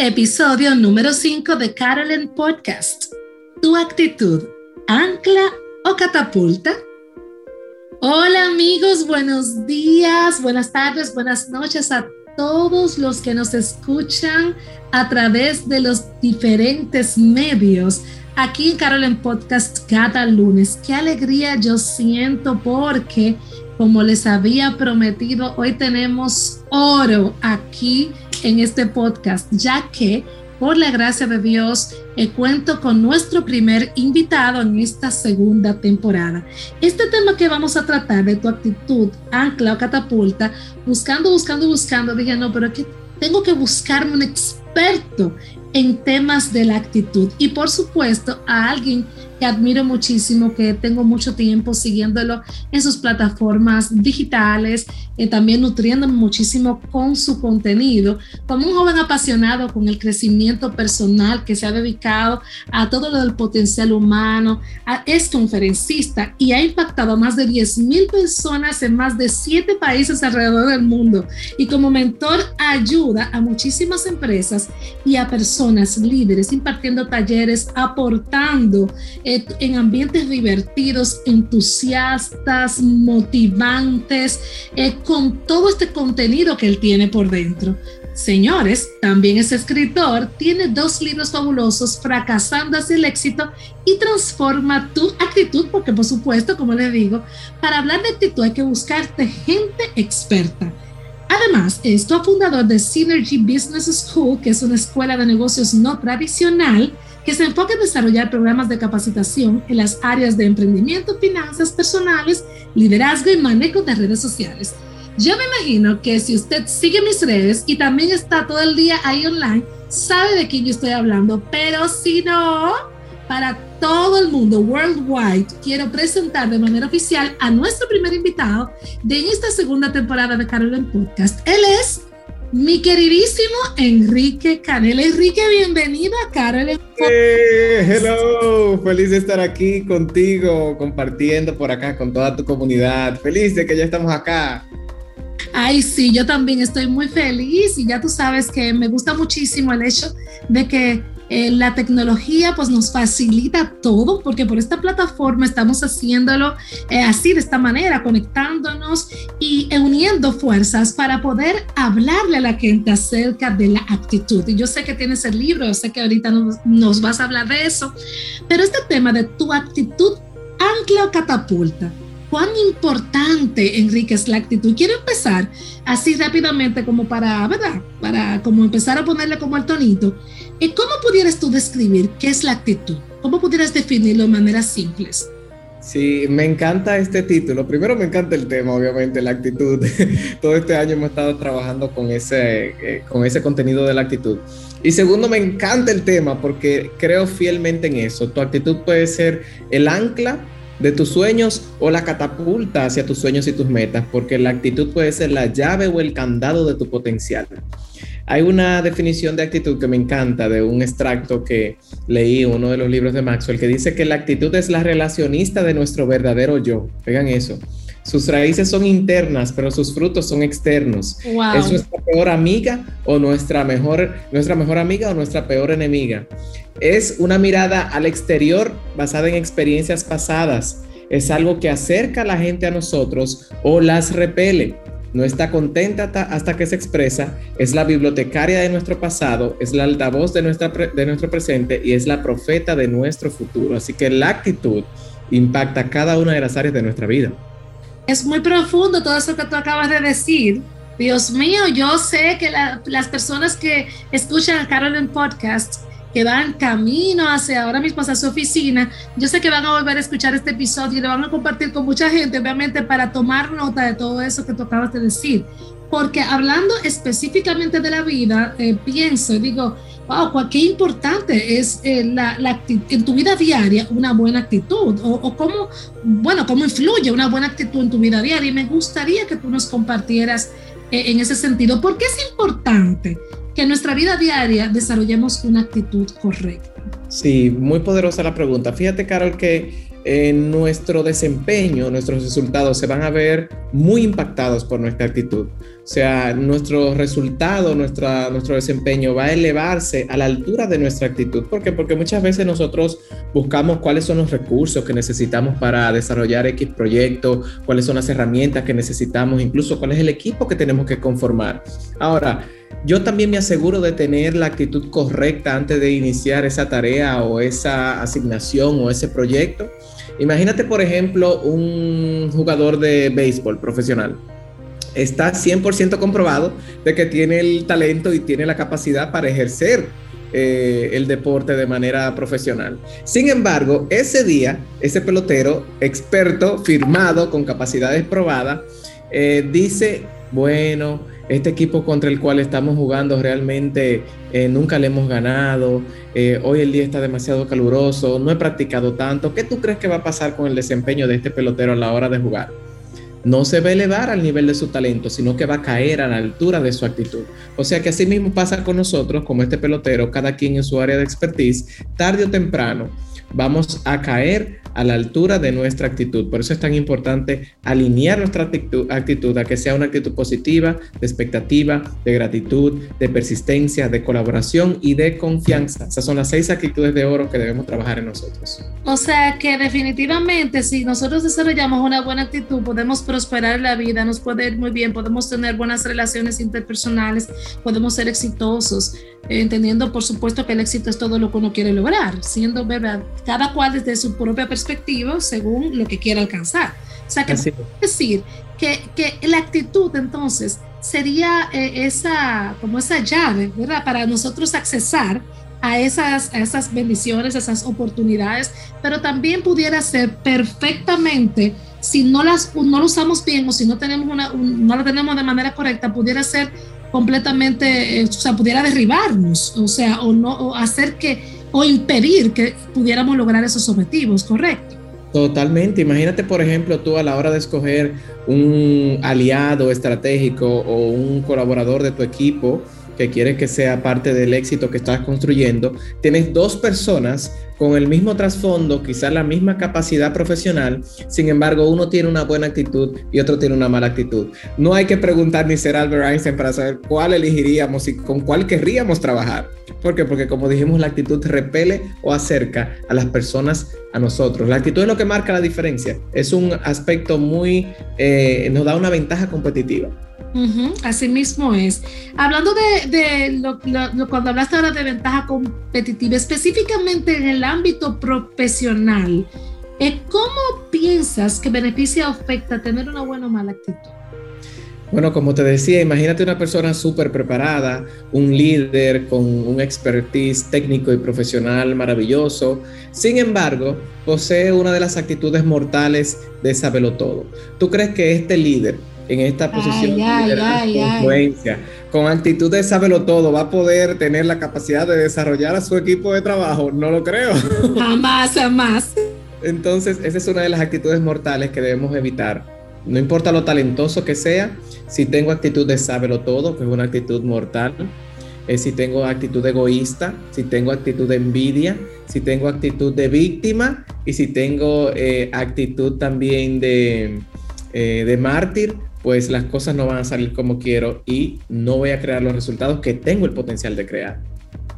Episodio número 5 de Carolyn Podcast. ¿Tu actitud ancla o catapulta? Hola amigos, buenos días, buenas tardes, buenas noches a todos los que nos escuchan a través de los diferentes medios aquí en Carolyn Podcast cada lunes. Qué alegría yo siento porque, como les había prometido, hoy tenemos oro aquí en este podcast, ya que por la gracia de Dios eh, cuento con nuestro primer invitado en esta segunda temporada. Este tema que vamos a tratar de tu actitud, ancla o catapulta, buscando, buscando, buscando, dije, no, pero que tengo que buscarme un experto en temas de la actitud y por supuesto a alguien que admiro muchísimo, que tengo mucho tiempo siguiéndolo en sus plataformas digitales, eh, también nutriéndome muchísimo con su contenido, como un joven apasionado con el crecimiento personal que se ha dedicado a todo lo del potencial humano, es conferencista y ha impactado a más de 10 mil personas en más de 7 países alrededor del mundo. Y como mentor ayuda a muchísimas empresas y a personas líderes impartiendo talleres, aportando en ambientes divertidos, entusiastas, motivantes, eh, con todo este contenido que él tiene por dentro. Señores, también es escritor, tiene dos libros fabulosos, Fracasando hacia el éxito y Transforma tu actitud, porque por supuesto, como le digo, para hablar de actitud hay que buscarte gente experta. Además, es cofundador de Synergy Business School, que es una escuela de negocios no tradicional que se enfoca en desarrollar programas de capacitación en las áreas de emprendimiento, finanzas personales, liderazgo y manejo de redes sociales. Yo me imagino que si usted sigue mis redes y también está todo el día ahí online, sabe de quién yo estoy hablando, pero si no, para todo el mundo worldwide, quiero presentar de manera oficial a nuestro primer invitado de esta segunda temporada de Carolyn Podcast. Él es mi queridísimo Enrique Canel. Enrique, bienvenido a Carol. hello, feliz de estar aquí contigo, compartiendo por acá con toda tu comunidad. Feliz de que ya estamos acá. Ay, sí, yo también estoy muy feliz y ya tú sabes que me gusta muchísimo el hecho de que eh, la tecnología pues nos facilita todo porque por esta plataforma estamos haciéndolo eh, así de esta manera, conectándonos y uniendo fuerzas para poder hablarle a la gente acerca de la actitud. Y yo sé que tienes el libro, sé que ahorita nos, nos vas a hablar de eso, pero este tema de tu actitud ancla o catapulta. ¿Cuán importante, Enrique, es la actitud? Quiero empezar así rápidamente como para, ¿verdad? Para como empezar a ponerle como al tonito. ¿Y cómo pudieras tú describir qué es la actitud? ¿Cómo pudieras definirlo de maneras simples? Sí, me encanta este título. Primero me encanta el tema, obviamente, la actitud. Todo este año hemos estado trabajando con ese, eh, con ese contenido de la actitud. Y segundo, me encanta el tema porque creo fielmente en eso. Tu actitud puede ser el ancla de tus sueños o la catapulta hacia tus sueños y tus metas, porque la actitud puede ser la llave o el candado de tu potencial. Hay una definición de actitud que me encanta de un extracto que leí en uno de los libros de Maxwell que dice que la actitud es la relacionista de nuestro verdadero yo. Vean eso. Sus raíces son internas, pero sus frutos son externos. Es nuestra peor amiga o nuestra mejor, nuestra mejor amiga o nuestra peor enemiga. Es una mirada al exterior basada en experiencias pasadas. Es algo que acerca a la gente a nosotros o las repele no está contenta hasta que se expresa, es la bibliotecaria de nuestro pasado, es la altavoz de, nuestra de nuestro presente y es la profeta de nuestro futuro. Así que la actitud impacta cada una de las áreas de nuestra vida. Es muy profundo todo eso que tú acabas de decir. Dios mío, yo sé que las personas que escuchan a Carolyn Podcast que van camino hacia ahora mismo hacia su oficina. Yo sé que van a volver a escuchar este episodio y lo van a compartir con mucha gente, obviamente, para tomar nota de todo eso que tú acabas de decir. Porque hablando específicamente de la vida, eh, pienso digo, wow, qué importante es eh, la, en tu vida diaria una buena actitud o, cómo, bueno, cómo influye una buena actitud en tu vida diaria. Y me gustaría que tú nos compartieras eh, en ese sentido. ¿Por qué es importante que en nuestra vida diaria desarrollemos una actitud correcta? Sí, muy poderosa la pregunta. Fíjate, Carol, que en nuestro desempeño, nuestros resultados se van a ver muy impactados por nuestra actitud. O sea, nuestro resultado, nuestra, nuestro desempeño va a elevarse a la altura de nuestra actitud. ¿Por qué? Porque muchas veces nosotros buscamos cuáles son los recursos que necesitamos para desarrollar X proyecto, cuáles son las herramientas que necesitamos, incluso cuál es el equipo que tenemos que conformar. Ahora, yo también me aseguro de tener la actitud correcta antes de iniciar esa tarea o esa asignación o ese proyecto. Imagínate, por ejemplo, un jugador de béisbol profesional. Está 100% comprobado de que tiene el talento y tiene la capacidad para ejercer eh, el deporte de manera profesional. Sin embargo, ese día, ese pelotero experto, firmado, con capacidades probadas, eh, dice, bueno, este equipo contra el cual estamos jugando realmente eh, nunca le hemos ganado, eh, hoy el día está demasiado caluroso, no he practicado tanto. ¿Qué tú crees que va a pasar con el desempeño de este pelotero a la hora de jugar? No se va a elevar al nivel de su talento, sino que va a caer a la altura de su actitud. O sea que así mismo pasa con nosotros, como este pelotero, cada quien en su área de expertise, tarde o temprano vamos a caer a la altura de nuestra actitud. Por eso es tan importante alinear nuestra actitud, actitud, a que sea una actitud positiva, de expectativa, de gratitud, de persistencia, de colaboración y de confianza. Esas son las seis actitudes de oro que debemos trabajar en nosotros. O sea que definitivamente si nosotros desarrollamos una buena actitud, podemos prosperar en la vida, nos puede ir muy bien, podemos tener buenas relaciones interpersonales, podemos ser exitosos, entendiendo por supuesto que el éxito es todo lo que uno quiere lograr, siendo verdad, cada cual desde su propia perspectiva según lo que quiera alcanzar. O sea, que decir que, que, la actitud entonces sería eh, esa, como esa llave, ¿verdad? Para nosotros accesar a esas, a esas bendiciones, a esas oportunidades, pero también pudiera ser perfectamente, si no las no lo usamos bien o si no tenemos una, no lo tenemos de manera correcta, pudiera ser completamente, eh, o sea, pudiera derribarnos, o sea, o no, o hacer que o impedir que pudiéramos lograr esos objetivos, ¿correcto? Totalmente. Imagínate, por ejemplo, tú a la hora de escoger un aliado estratégico o un colaborador de tu equipo que quiere que sea parte del éxito que estás construyendo, tienes dos personas con el mismo trasfondo, quizás la misma capacidad profesional, sin embargo uno tiene una buena actitud y otro tiene una mala actitud. No hay que preguntar ni ser Albert Einstein para saber cuál elegiríamos y con cuál querríamos trabajar. ¿Por qué? Porque como dijimos, la actitud repele o acerca a las personas a nosotros. La actitud es lo que marca la diferencia. Es un aspecto muy, eh, nos da una ventaja competitiva. Así mismo es. Hablando de, lo, cuando hablaste ahora de ventaja competitiva, específicamente en el ámbito profesional, eh, ¿cómo piensas que beneficia o afecta tener una buena o mala actitud? Bueno, como te decía, imagínate una persona súper preparada, un líder con un expertise técnico y profesional maravilloso. Sin embargo, posee una de las actitudes mortales de saberlo todo. ¿Tú crees que este líder en esta posición de influencia, con actitud de saberlo todo, va a poder tener la capacidad de desarrollar a su equipo de trabajo? No lo creo. Jamás, jamás. Entonces, esa es una de las actitudes mortales que debemos evitar. No importa lo talentoso que sea, si tengo actitud de sábelo todo, que es una actitud mortal, eh, si tengo actitud egoísta, si tengo actitud de envidia, si tengo actitud de víctima y si tengo eh, actitud también de, eh, de mártir, pues las cosas no van a salir como quiero y no voy a crear los resultados que tengo el potencial de crear.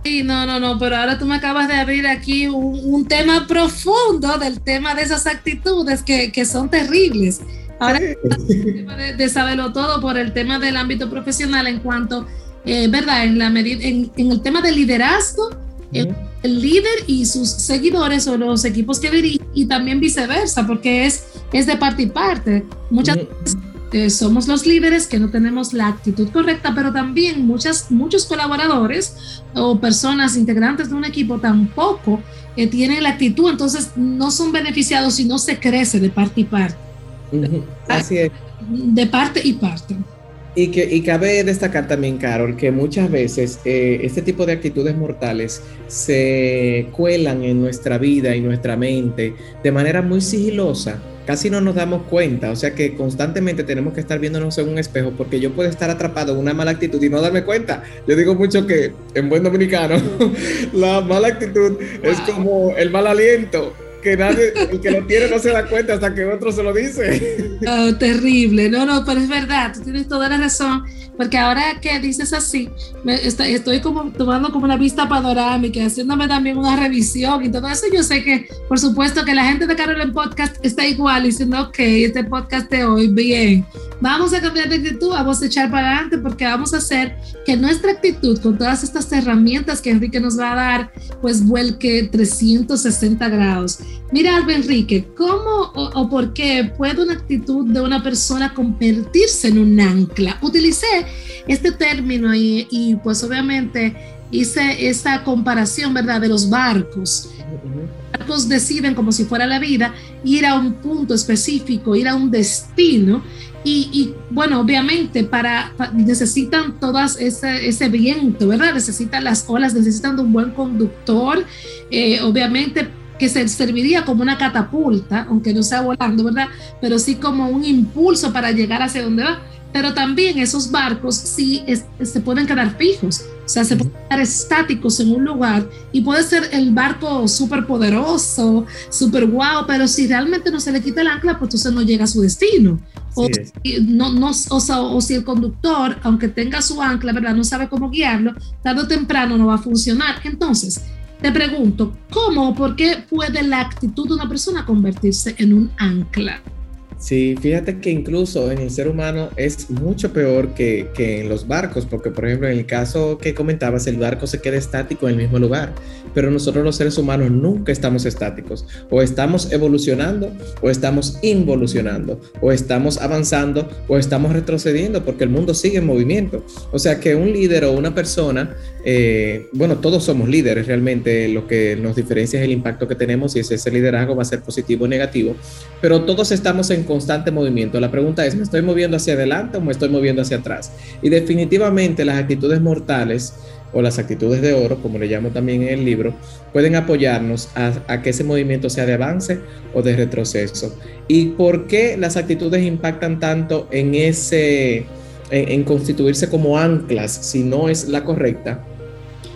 Sí, no, no, no, pero ahora tú me acabas de abrir aquí un, tema profundo del tema de esas actitudes que, que son terribles. Ahora, de, de, saberlo todo por el tema del ámbito profesional en cuanto, eh, ¿verdad? En, la medida, en, el tema del liderazgo, el, líder y sus seguidores o los equipos que dirigen y también viceversa, porque es, es de parte y parte. Muchas veces eh, somos los líderes que no tenemos la actitud correcta, pero también muchas, muchos colaboradores o personas integrantes de un equipo tampoco eh, tienen la actitud, entonces no son beneficiados y no se crece de parte y parte. Así es. De parte y parte. Y, que, y cabe destacar también, Carol, que muchas veces eh, este tipo de actitudes mortales se cuelan en nuestra vida y nuestra mente de manera muy sigilosa. Casi no nos damos cuenta, o sea que constantemente tenemos que estar viéndonos en un espejo porque yo puedo estar atrapado en una mala actitud y no darme cuenta. Yo digo mucho que en buen dominicano la mala actitud es como el mal aliento que nadie, el que lo tiene no se da cuenta hasta que otro se lo dice. Oh, terrible, no, no, pero es verdad, tú tienes toda la razón, porque ahora que dices así, me, estoy, como tomando como una vista panorámica, haciéndome también una revisión y todo eso, yo sé que, por supuesto, que la gente de Carol en Podcast está igual, diciendo, ok, este podcast de hoy, bien, vamos a cambiar de actitud, vamos a echar para adelante, porque vamos a hacer que nuestra actitud, con todas estas herramientas que Enrique nos va a dar, pues vuelque 360 grados. Mira, Alba Enrique, ¿cómo o, por qué puede una actitud de una persona convertirse en un ancla? Utilicé este término y, pues obviamente hice esa comparación, ¿verdad?, de los barcos. Los barcos deciden como si fuera la vida ir a un punto específico, ir a un destino y, bueno, obviamente para, necesitan todas ese, ese, viento, ¿verdad? Necesitan las olas, necesitan un buen conductor, eh, obviamente que se serviría como una catapulta, aunque no sea volando, ¿verdad? Pero sí como un impulso para llegar hacia donde va. Pero también esos barcos sí se pueden quedar fijos, o sea, se pueden quedar estáticos en un lugar y puede ser el barco súper poderoso, súper guau, pero si realmente no se le quita el ancla, pues entonces no llega a su destino. O, no, no, o, o si el conductor, aunque tenga su ancla, ¿verdad? No sabe cómo guiarlo, tarde o temprano no va a funcionar. Entonces, te pregunto, ¿cómo o por qué puede la actitud de una persona convertirse en un ancla? Sí, fíjate que incluso en el ser humano es mucho peor que, que, en los barcos, porque por ejemplo en el caso que comentabas, el barco se queda estático en el mismo lugar, pero nosotros los seres humanos nunca estamos estáticos, o estamos evolucionando, o estamos involucionando, o estamos avanzando, o estamos retrocediendo, porque el mundo sigue en movimiento. O sea que un líder o una persona, eh, bueno, todos somos líderes realmente, lo que nos diferencia es el impacto que tenemos y si ese liderazgo va a ser positivo o negativo, pero todos estamos en constante movimiento. La pregunta es, ¿me estoy moviendo hacia adelante o me estoy moviendo hacia atrás? Y definitivamente las actitudes mortales o las actitudes de oro, como le llamo también en el libro, pueden apoyarnos a, que ese movimiento sea de avance o de retroceso. ¿Y por qué las actitudes impactan tanto en ese, en, constituirse como anclas si no es la correcta?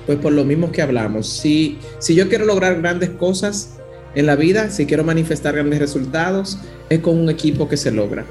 Pues por lo mismo que hablamos, si, si yo quiero lograr grandes cosas, en la vida, si quiero manifestar grandes resultados, es con un equipo que se logra.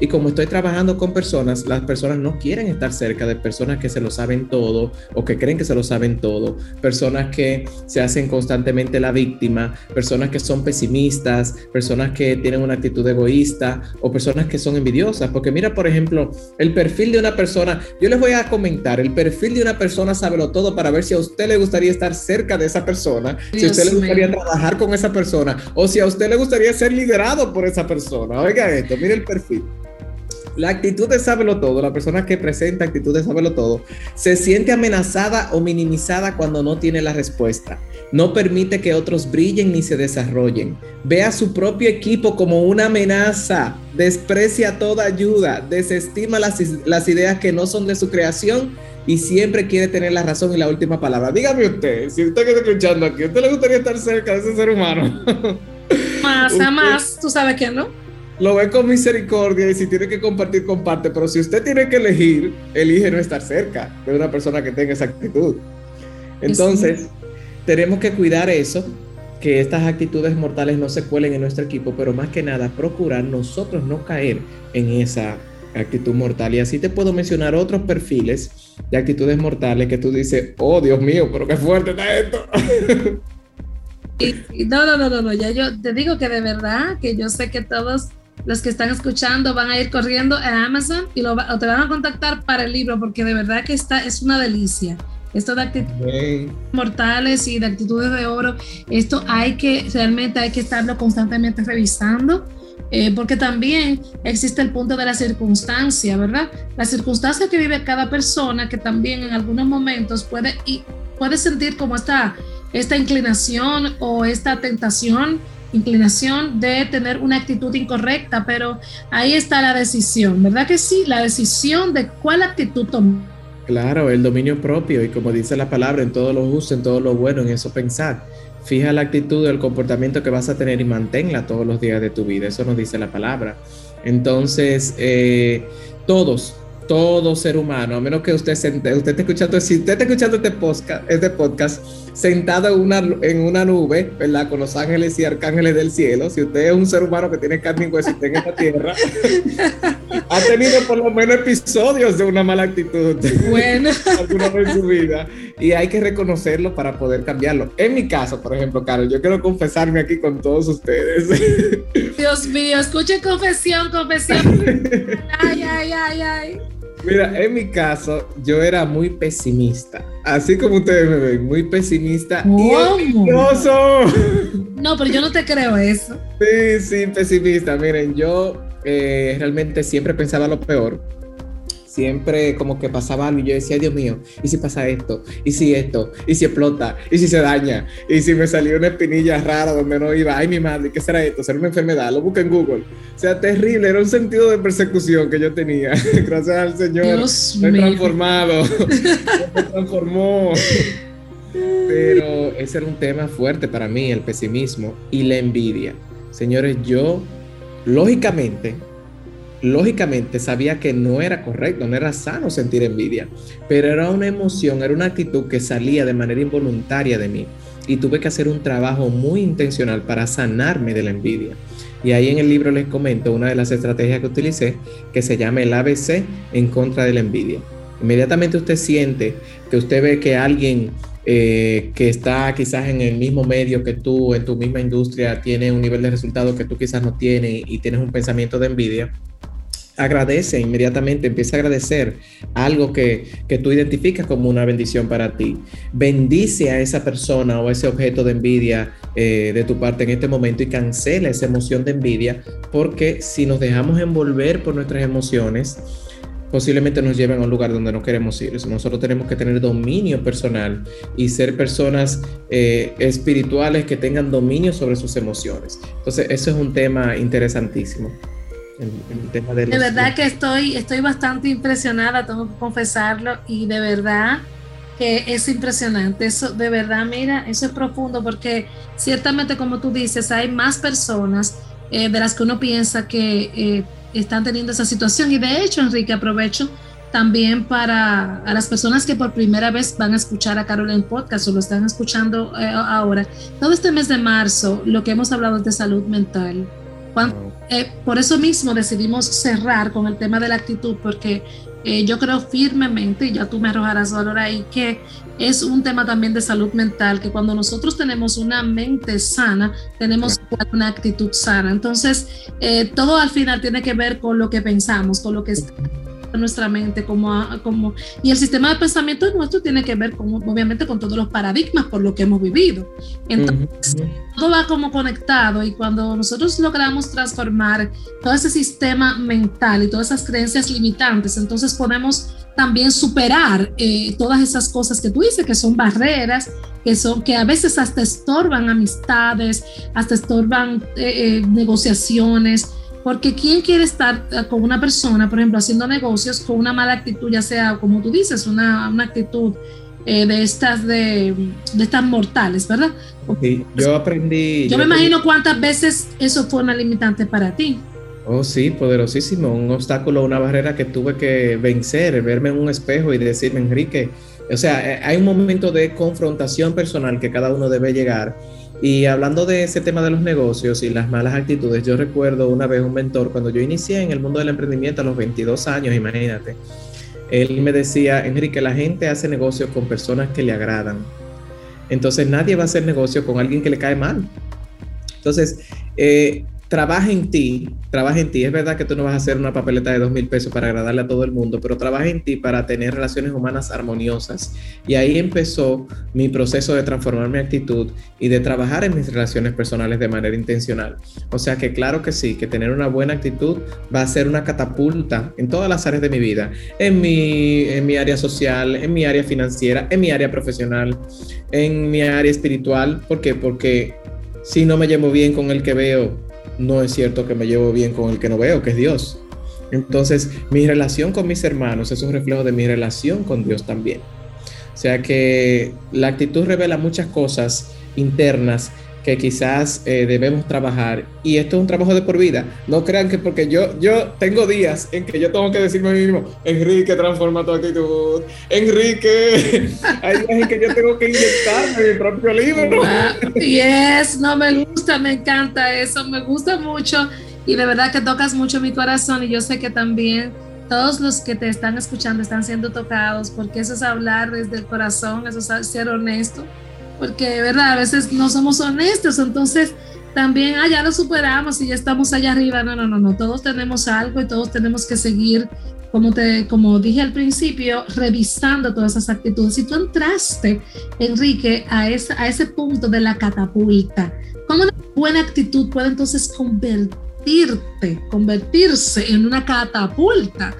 Y como estoy trabajando con personas, las personas no quieren estar cerca de personas que se lo saben todo o que creen que se lo saben todo, personas que se hacen constantemente la víctima, personas que son pesimistas, personas que tienen una actitud egoísta o personas que son envidiosas. Porque mira, por ejemplo, el perfil de una persona, yo les voy a comentar, el perfil de una persona lo todo para ver si a usted le gustaría estar cerca de esa persona, si a usted le gustaría trabajar con esa persona o si a usted le gustaría ser liderado por esa persona. Oiga esto, mire el perfil. La actitud de sábelo todo, la persona que presenta actitud de sábelo todo, se siente amenazada o minimizada cuando no tiene la respuesta. No permite que otros brillen ni se desarrollen. Ve a su propio equipo como una amenaza. Desprecia toda ayuda. Desestima las, las ideas que no son de su creación y siempre quiere tener la razón y la última palabra. Dígame usted, si usted que está escuchando aquí, ¿a usted le gustaría estar cerca de ese ser humano? Más, más, tú sabes que no lo ve con misericordia y si tiene que compartir, comparte. Pero si usted tiene que elegir, elige no estar cerca de una persona que tenga esa actitud. Entonces, tenemos que cuidar eso, que estas actitudes mortales no se cuelen en nuestro equipo, pero más que nada procurar nosotros no caer en esa actitud mortal. Y así te puedo mencionar otros perfiles de actitudes mortales que tú dices, oh Dios mío, pero qué fuerte está esto. no, no, no, no, no, ya yo te digo que de verdad, que yo sé que todos los que están escuchando van a ir corriendo a Amazon y lo, o te van a contactar para el libro, porque de verdad que está, es una delicia. Esto de actitudes mortales y de actitudes de oro, esto hay que, realmente hay que estarlo constantemente revisando, eh, porque también existe el punto de la circunstancia, ¿verdad? La circunstancia que vive cada persona, que también en algunos momentos puede, y puede sentir como esta, esta inclinación o esta tentación, inclinación de tener una actitud incorrecta, pero ahí está la decisión, ¿verdad que sí? La decisión de cuál actitud tomar. Claro, el dominio propio y como dice la palabra, en todo lo justo, en todo lo bueno, en eso pensar. Fija la actitud, el comportamiento que vas a tener y manténla todos los días de tu vida. Eso nos dice la palabra. Entonces, eh, todos, todo ser humano, a menos que usted, usted esté escuchando, si usted está escuchando este podcast, este podcast sentado en una, en una nube, ¿verdad? Con los ángeles y arcángeles del cielo, si usted es un ser humano que tiene carne y hueso en esta tierra, ha tenido por lo menos episodios de una mala actitud. Bueno. alguna vez en su vida. Y hay que reconocerlo para poder cambiarlo. En mi caso, por ejemplo, Carol, yo quiero confesarme aquí con todos ustedes. Dios mío, escuche confesión, confesión. Ay, ay, ay, ay. Mira, en mi caso, yo era muy pesimista. Así como ustedes me ven, muy pesimista y envidioso. No, pero yo no te creo eso. Sí, sí, pesimista. Miren, yo eh, realmente siempre pensaba lo peor siempre como que pasaba algo y yo decía, Dios mío, ¿y si pasa esto? ¿Y si esto? ¿Y si explota? ¿Y si se daña? ¿Y si me salió una espinilla rara donde no iba? Ay, mi madre, ¿qué será esto? ¿Será una enfermedad? Lo busqué en Google. O sea, terrible, era un sentido de persecución que yo tenía. Gracias al Señor. Dios me he transformado. me transformó. Pero ese era un tema fuerte para mí, el pesimismo y la envidia. Señores, yo, lógicamente, lógicamente sabía que no era correcto, no era sano sentir envidia, pero era una emoción, era una actitud que salía de manera involuntaria de mí y tuve que hacer un trabajo muy intencional para sanarme de la envidia. Y ahí en el libro les comento una de las estrategias que utilicé que se llama el ABC en contra de la envidia. Inmediatamente usted siente que usted ve que alguien eh, que está quizás en el mismo medio que tú, en tu misma industria, tiene un nivel de resultado que tú quizás no tienes y tienes un pensamiento de envidia, agradece inmediatamente, empieza a agradecer algo que, que, tú identificas como una bendición para ti. Bendice a esa persona o ese objeto de envidia eh, de tu parte en este momento y cancela esa emoción de envidia, porque si nos dejamos envolver por nuestras emociones, posiblemente nos lleven a un lugar donde no queremos ir. Nosotros tenemos que tener dominio personal y ser personas eh, espirituales que tengan dominio sobre sus emociones. Entonces, eso es un tema interesantísimo de, verdad que estoy, estoy bastante impresionada, tengo que confesarlo, y de verdad que es impresionante. Eso, de verdad, mira, eso es profundo porque ciertamente, como tú dices, hay más personas eh, de las que uno piensa que eh, están teniendo esa situación. Y de hecho, Enrique, aprovecho también para a las personas que por primera vez van a escuchar a Carol en podcast o lo están escuchando eh, ahora. Todo este mes de marzo, lo que hemos hablado es de salud mental. Eh, por eso mismo decidimos cerrar con el tema de la actitud, porque eh, yo creo firmemente, y ya tú me arrojarás valor ahí, que es un tema también de salud mental, que cuando nosotros tenemos una mente sana, tenemos una actitud sana. Entonces, eh, todo al final tiene que ver con lo que pensamos, con lo que está nuestra mente, como, como, y el sistema de pensamiento nuestro tiene que ver con, obviamente con todos los paradigmas por lo que hemos vivido. Entonces, todo va como conectado y cuando nosotros logramos transformar todo ese sistema mental y todas esas creencias limitantes, entonces podemos también superar eh, todas esas cosas que tú dices que son barreras, que son que a veces hasta estorban amistades, hasta estorban eh, eh, negociaciones, porque ¿quién quiere estar eh, con una persona, por ejemplo, haciendo negocios con una mala actitud, ya sea, como tú dices, una, una actitud eh, de estas de, de, estas mortales, ¿verdad? Sí, yo aprendí. Yo, me imagino cuántas veces eso fue una limitante para ti. Oh, sí, poderosísimo. Un obstáculo, una barrera que tuve que vencer, verme en un espejo y decirme, Enrique, o sea, eh, hay un momento de confrontación personal que cada uno debe llegar y hablando de ese tema de los negocios y las malas actitudes, yo recuerdo una vez un mentor, cuando yo inicié en el mundo del emprendimiento a los 22 años, imagínate, él me decía, Enrique, la gente hace negocios con personas que le agradan. Entonces nadie va a hacer negocio con alguien que le cae mal. Entonces, eh, trabaja en ti, trabaja en ti. Es verdad que tú no vas a hacer una papeleta de dos mil pesos para agradarle a todo el mundo, pero trabaja en ti para tener relaciones humanas armoniosas. Y ahí empezó mi proceso de transformar mi actitud y de trabajar en mis relaciones personales de manera intencional. O sea que claro que sí, que tener una buena actitud va a ser una catapulta en todas las áreas de mi vida, en mi, en mi área social, en mi área financiera, en mi área profesional, en mi área espiritual. ¿Por qué? Porque si no me llevo bien con el que veo, no es cierto que me llevo bien con el que no veo, que es Dios. Entonces, mi relación con mis hermanos es un reflejo de mi relación con Dios también. O sea que la actitud revela muchas cosas internas que quizás eh, debemos trabajar y esto es un trabajo de por vida. No crean que porque yo, yo tengo días en que yo tengo que decirme a mí mismo, Enrique, transforma tu actitud, Enrique, hay días en que yo tengo que inyectarme mi propio libro. Yes, no me gusta, me encanta eso, me gusta mucho y de verdad que tocas mucho mi corazón y yo sé que también todos los que te están escuchando están siendo tocados porque eso es hablar desde el corazón, eso es ser honesto porque, ¿verdad? A veces no somos honestos, entonces también, ah, ya lo superamos y ya estamos allá arriba. No, no, no, no, todos tenemos algo y todos tenemos que seguir, como, te, como dije al principio, revisando todas esas actitudes. Si tú entraste, Enrique, a, esa, a ese punto de la catapulta, ¿cómo una buena actitud puede entonces convertirte, convertirse en una catapulta?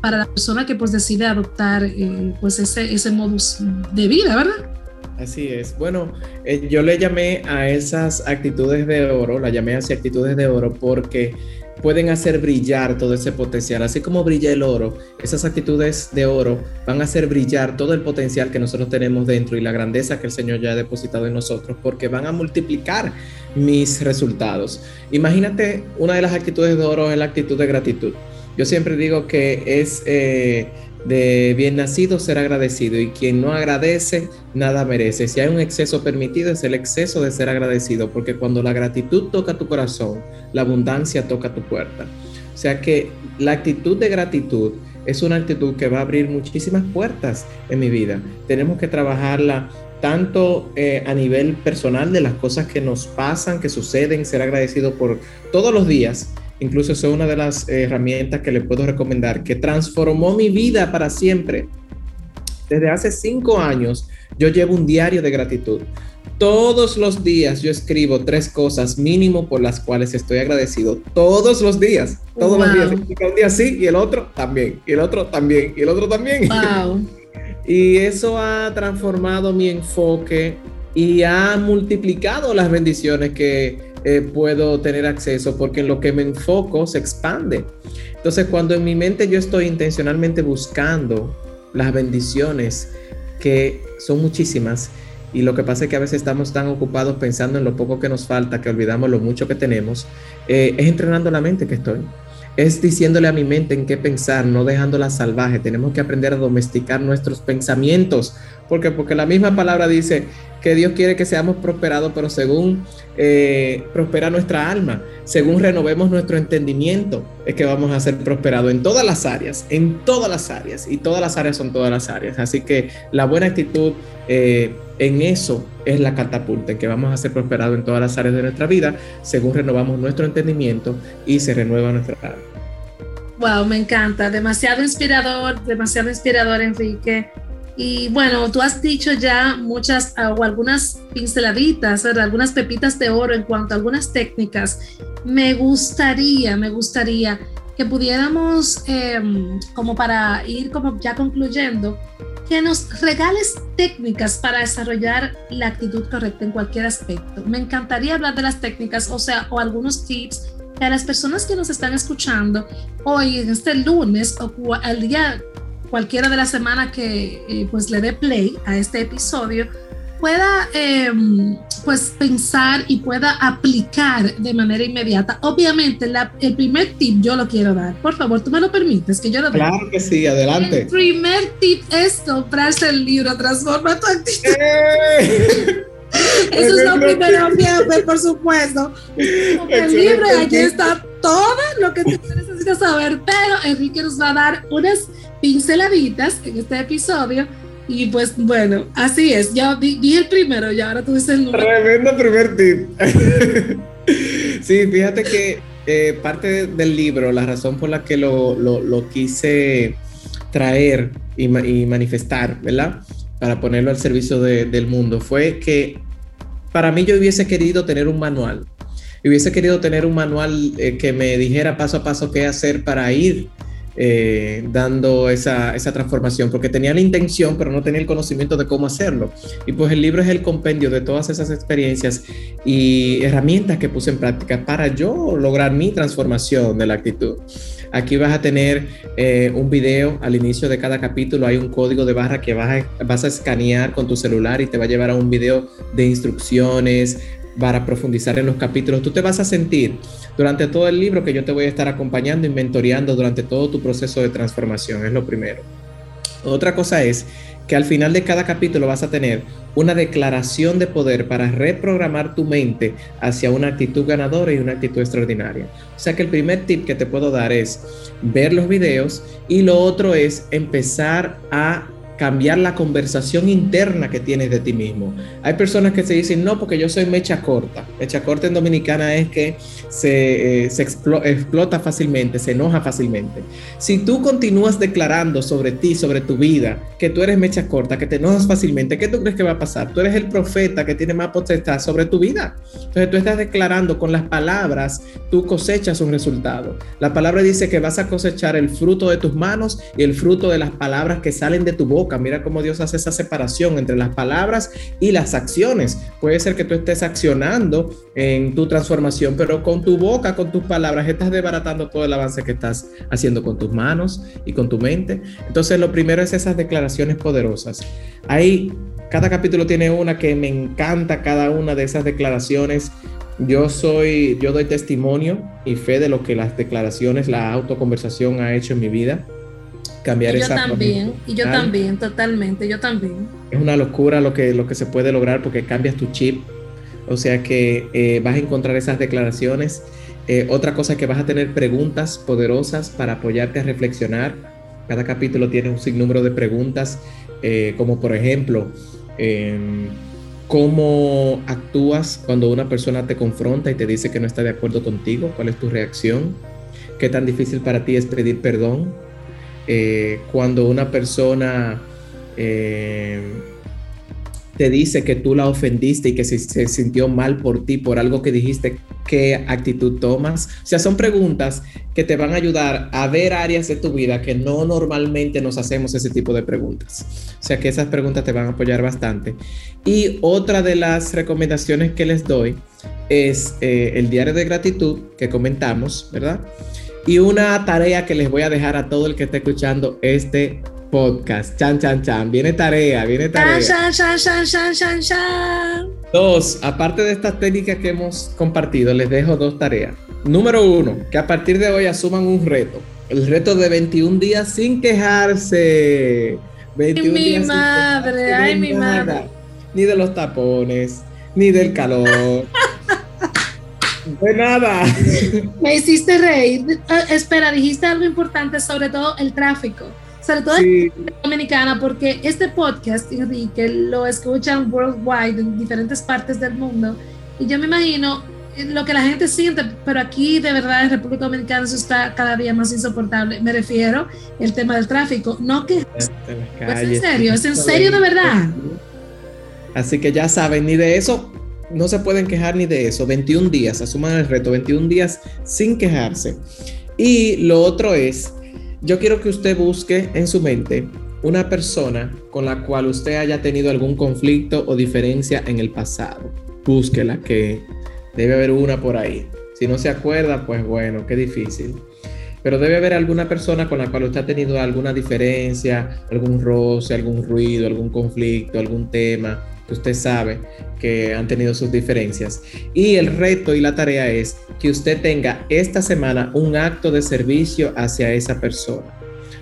Para, la persona que pues decide adoptar eh, pues ese, ese modus de vida, ¿verdad? Así es. Bueno, eh, yo le llamé a esas actitudes de oro, la llamé así actitudes de oro porque pueden hacer brillar todo ese potencial. Así como brilla el oro, esas actitudes de oro van a hacer brillar todo el potencial que nosotros tenemos dentro y la grandeza que el Señor ya ha depositado en nosotros, porque van a multiplicar mis resultados. Imagínate, una de las actitudes de oro es la actitud de gratitud. Yo siempre digo que es... Eh, de bien nacido ser agradecido y quien no agradece nada merece. Si hay un exceso permitido es el exceso de ser agradecido, porque cuando la gratitud toca tu corazón, la abundancia toca tu puerta. O sea que la actitud de gratitud es una actitud que va a abrir muchísimas puertas en mi vida. Tenemos que trabajarla tanto eh, a nivel personal de las cosas que nos pasan, que suceden, ser agradecido por todos los días, Incluso es una de las herramientas que le puedo recomendar, que transformó mi vida para siempre. Desde hace cinco años yo llevo un diario de gratitud. Todos los días yo escribo tres cosas mínimo por las cuales estoy agradecido. Todos los días, todos los días. Un día sí y el otro también, y el otro también, y el otro también. y eso ha transformado mi enfoque y ha multiplicado las bendiciones que, eh, puedo tener acceso porque en lo que me enfoco se expande. Entonces cuando en mi mente yo estoy intencionalmente buscando las bendiciones, que son muchísimas, y lo que pasa es que a veces estamos tan ocupados pensando en lo poco que nos falta que olvidamos lo mucho que tenemos, eh, es entrenando la mente que estoy. Es diciéndole a mi mente en qué pensar, no dejándola salvaje. Tenemos que aprender a domesticar nuestros pensamientos. porque Porque la misma palabra dice, que Dios quiere que seamos prosperados, pero según eh, prospera nuestra alma, según renovemos nuestro entendimiento, es que vamos a ser prosperados en todas las áreas, en todas las áreas, y todas las áreas son todas las áreas. Así que la buena actitud eh, en eso es la catapulta, que vamos a ser prosperados en todas las áreas de nuestra vida, según renovamos nuestro entendimiento y se renueva nuestra alma. Wow, me encanta, demasiado inspirador, demasiado inspirador, Enrique. Y bueno, tú has dicho ya muchas ah, o algunas pinceladitas, algunas pepitas de oro en cuanto a algunas técnicas. Me gustaría, me gustaría que pudiéramos, em, como para ir como ya concluyendo, que nos regales técnicas para desarrollar la actitud correcta en cualquier aspecto. Me encantaría hablar de las técnicas, o sea, o algunos tips que a las personas que nos están escuchando hoy, en este lunes o al día cualquiera de la semana que eh, pues le dé play a este episodio pueda em, pues pensar y pueda aplicar de manera inmediata. Obviamente el primer tip yo lo quiero dar. Por favor, tú me lo permites que yo lo Claro que sí, adelante. El primer tip es comprarse el libro Transforma tu actitud. ¡Eh! Eso es lo primero, por supuesto. El libro, aquí está todo lo que tú necesitas saber, pero Enrique nos va a dar unas pinceladitas en este episodio. Y pues bueno, así es. Ya vi, el primero y ahora tú dices el número. Tremendo primer tip. Sí, fíjate que eh, parte del libro, la razón por la que lo, lo, quise traer y, y, manifestar, ¿verdad? Para ponerlo al servicio de, del mundo, fue que para mí yo hubiese querido tener un manual. Hubiese querido tener un manual eh, que me dijera paso a paso qué hacer para ir eh, dando esa, esa, transformación, porque tenía la intención, pero no tenía el conocimiento de cómo hacerlo. Y pues el libro es el compendio de todas esas experiencias y herramientas que puse en práctica para yo lograr mi transformación de la actitud. Aquí vas a tener eh, un video al inicio de cada capítulo, hay un código de barra que vas vas a escanear con tu celular y te va a llevar a un video de instrucciones, para profundizar en los capítulos. Tú te vas a sentir durante todo el libro que yo te voy a estar acompañando y mentoreando durante todo tu proceso de transformación, es lo primero. Otra cosa es que al final de cada capítulo vas a tener una declaración de poder para reprogramar tu mente hacia una actitud ganadora y una actitud extraordinaria. O sea que el primer tip que te puedo dar es ver los videos y lo otro es empezar a cambiar la conversación interna que tienes de ti mismo. Hay personas que se dicen, no, porque yo soy mecha corta. Mecha corta en dominicana es que se, eh, explota fácilmente, se enoja fácilmente. Si tú continúas declarando sobre ti, sobre tu vida, que tú eres mecha corta, que te enojas fácilmente, ¿qué tú crees que va a pasar? Tú eres el profeta que tiene más potestad sobre tu vida. Entonces tú estás declarando con las palabras, tú cosechas un resultado. La palabra dice que vas a cosechar el fruto de tus manos y el fruto de las palabras que salen de tu boca Mira cómo Dios hace esa separación entre las palabras y las acciones. Puede ser que tú estés accionando en tu transformación, pero con tu boca, con tus palabras, estás desbaratando todo el avance que estás haciendo con tus manos y con tu mente. Entonces, lo primero es esas declaraciones poderosas. Ahí, cada capítulo tiene una que me encanta, cada una de esas declaraciones. Yo soy, yo doy testimonio y fe de lo que las declaraciones, la autoconversación ha hecho en mi vida cambiar y yo también, y yo también, totalmente, yo también. Es una locura lo que, lo que se puede lograr porque cambias tu chip, o sea que eh, vas a encontrar esas declaraciones. Eh, otra cosa es que vas a tener preguntas poderosas para apoyarte a reflexionar. Cada capítulo tiene un sinnúmero de preguntas, eh, como por ejemplo, em, ¿cómo actúas cuando una persona te confronta y te dice que no está de acuerdo contigo? ¿Cuál es tu reacción? ¿Qué tan difícil para ti es pedir perdón? Eh, cuando una persona eh, te dice que tú la ofendiste y que se, se, sintió mal por ti, por algo que dijiste, ¿qué actitud tomas? O sea, son preguntas que te van a ayudar a ver áreas de tu vida que no normalmente nos hacemos ese tipo de preguntas. O sea, que esas preguntas te van a apoyar bastante. Y otra de las recomendaciones que les doy es eh, el diario de gratitud que comentamos, ¿verdad? Y una tarea que les voy a dejar a todo el que esté escuchando este podcast. Chan, chan, chan. Viene tarea, viene tarea. Chan, chan, chan, chan, chan, chan. Dos, aparte de estas técnicas que hemos compartido, les dejo dos tareas. Número uno, que a partir de hoy asuman un reto. El reto de 21 días sin quejarse. 21 mi madre, ay, mi madre. Ni de los tapones, ni del calor. De nada. Me hiciste reír. Ah, espera, dijiste algo importante, sobre todo el tráfico. Sobre todo en Dominicana, porque este podcast, Enrique, lo escuchan worldwide en diferentes partes del mundo. Y yo me imagino lo que la gente siente, pero aquí de verdad en República Dominicana eso está cada día más insoportable. Me refiero el tema del tráfico. No que... es en serio, es en serio de verdad. Así que ya saben, ni de eso no se pueden quejar ni de eso. 21 días, asuman el reto, 21 días sin quejarse. Y lo otro es, yo quiero que usted busque en su mente una persona con la cual usted haya tenido algún conflicto o diferencia en el pasado. Búsquela, que debe haber una por ahí. Si no se acuerda, pues bueno, qué difícil. Pero debe haber alguna persona con la cual usted ha tenido alguna diferencia, algún roce, algún ruido, algún conflicto, algún tema usted sabe que han tenido sus diferencias. Y el reto y la tarea es que usted tenga esta semana un acto de servicio hacia esa persona.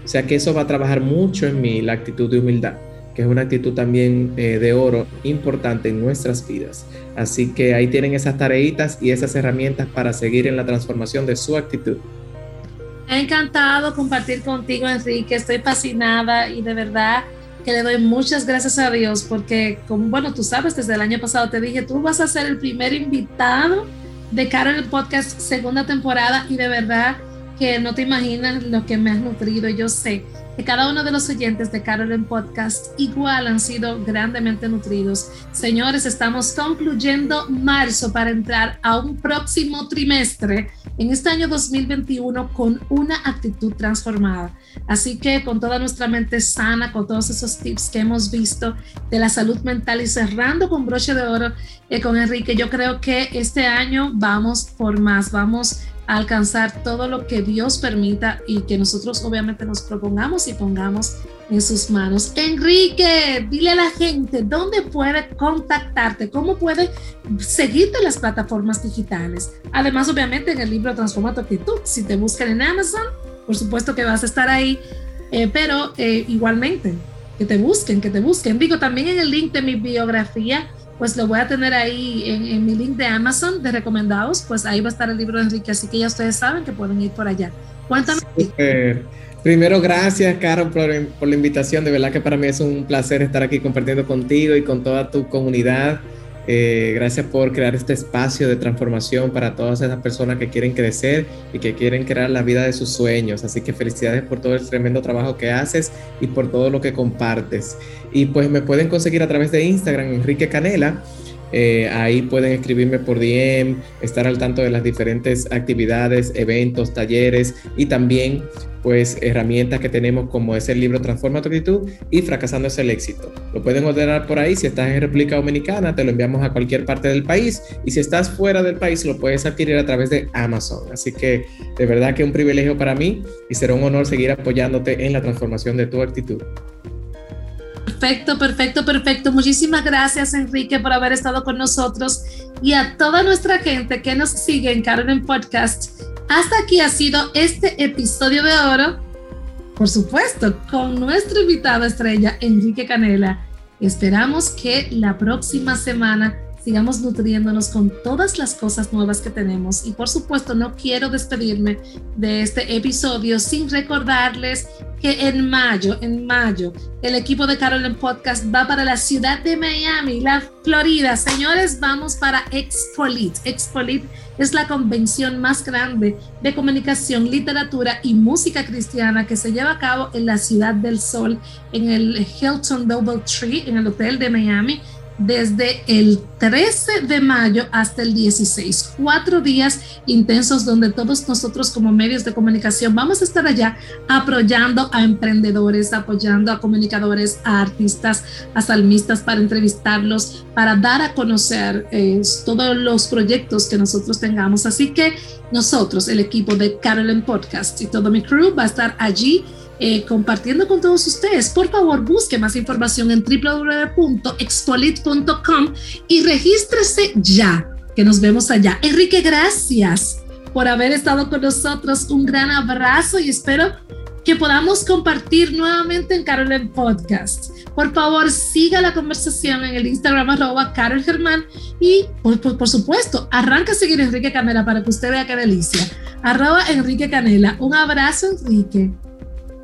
O sea que eso va a trabajar mucho en mí, la actitud de humildad, que es una actitud también eh, de oro importante en nuestras vidas. Así que ahí tienen esas tareitas y esas herramientas para seguir en la transformación de su actitud. Ha encantado compartir contigo, Enrique. Estoy fascinada y de verdad que le doy muchas gracias a Dios porque, como bueno, tú sabes, desde el año pasado te dije, tú vas a ser el primer invitado de Carol Podcast segunda temporada y de verdad que no te imaginas lo que me has nutrido. Yo sé que cada uno de los oyentes de Carol en Podcast igual han sido grandemente nutridos. Señores, estamos concluyendo marzo para entrar a un próximo trimestre en este año 2021 con una actitud transformada. Así que con toda nuestra mente sana, con todos esos tips que hemos visto de la salud mental y cerrando con broche de oro eh, con Enrique, yo creo que este año vamos por más, vamos alcanzar todo lo que Dios permita y que nosotros obviamente nos propongamos y pongamos en sus manos. Enrique, dile a la gente dónde puede contactarte, cómo puede seguirte en las plataformas digitales. Además, obviamente, en el libro Transforma tu actitud. Si te buscan en Amazon, por supuesto que vas a estar ahí, eh, pero eh, igualmente, que te busquen, que te busquen. Digo, también en el link de mi biografía pues lo voy a tener ahí en, mi link de Amazon de recomendados, pues ahí va a estar el libro de Enrique, así que ya ustedes saben que pueden ir por allá. Cuéntame. Primero, gracias, Carol, por, por, la invitación. De verdad que para mí es un placer estar aquí compartiendo contigo y con toda tu comunidad. Eh, gracias por crear este espacio de transformación para todas esas personas que quieren crecer y que quieren crear la vida de sus sueños. Así que felicidades por todo el tremendo trabajo que haces y por todo lo que compartes. Y pues me pueden conseguir a través de Instagram, Enrique Canela. Eh, ahí pueden escribirme por DM, estar al tanto de las diferentes actividades, eventos, talleres y también pues herramientas que tenemos como es el libro Transforma tu actitud y Fracasando es el éxito. Lo pueden ordenar por ahí, si estás en República Dominicana te lo enviamos a cualquier parte del país y si estás fuera del país lo puedes adquirir a través de Amazon. Así que de verdad que un privilegio para mí y será un honor seguir apoyándote en la transformación de tu actitud. Perfecto, perfecto, perfecto. Muchísimas gracias, Enrique, por haber estado con nosotros y a toda nuestra gente que nos sigue en Carmen Podcast. Hasta aquí ha sido este episodio de oro, por supuesto, con nuestro invitado estrella, Enrique Canela. Esperamos que la próxima semana sigamos nutriéndonos con todas las cosas nuevas que tenemos. Y por supuesto, no quiero despedirme de este episodio sin recordarles que en mayo, en mayo, el equipo de Carolyn Podcast va para la ciudad de Miami, la Florida. Señores, vamos para Expolit. Expolit es la convención más grande de comunicación, literatura y música cristiana que se lleva a cabo en la Ciudad del Sol, en el Hilton Double Tree, en el Hotel de Miami desde el 13 de mayo hasta el 16. Cuatro días intensos donde todos nosotros como medios de comunicación vamos a estar allá apoyando a emprendedores, apoyando a comunicadores, a artistas, a salmistas para entrevistarlos, para dar a conocer eh, todos los proyectos que nosotros tengamos. Así que nosotros, el equipo de Carolyn Podcast y todo mi crew va a estar allí eh, compartiendo con todos ustedes. Por favor, busque más información en www.expolit.com y regístrese ya, que nos vemos allá. Enrique, gracias por haber estado con nosotros. Un gran abrazo y espero que podamos compartir nuevamente en Carol Podcast. Por favor, siga la conversación en el Instagram arroba Carol Germán y por, por, supuesto, arranca a seguir a Enrique Canela para que usted vea qué delicia. Arroba Enrique Canela. Un abrazo, Enrique.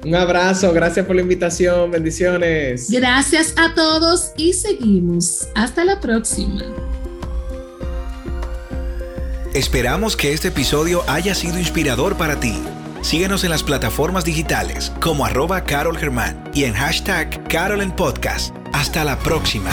Un abrazo, gracias por la invitación, bendiciones. Gracias a todos y seguimos. Hasta la próxima. Esperamos que este episodio haya sido inspirador para ti. Síguenos en las plataformas digitales como arroba Carol Germán y en hashtag Carol en Podcast. Hasta la próxima.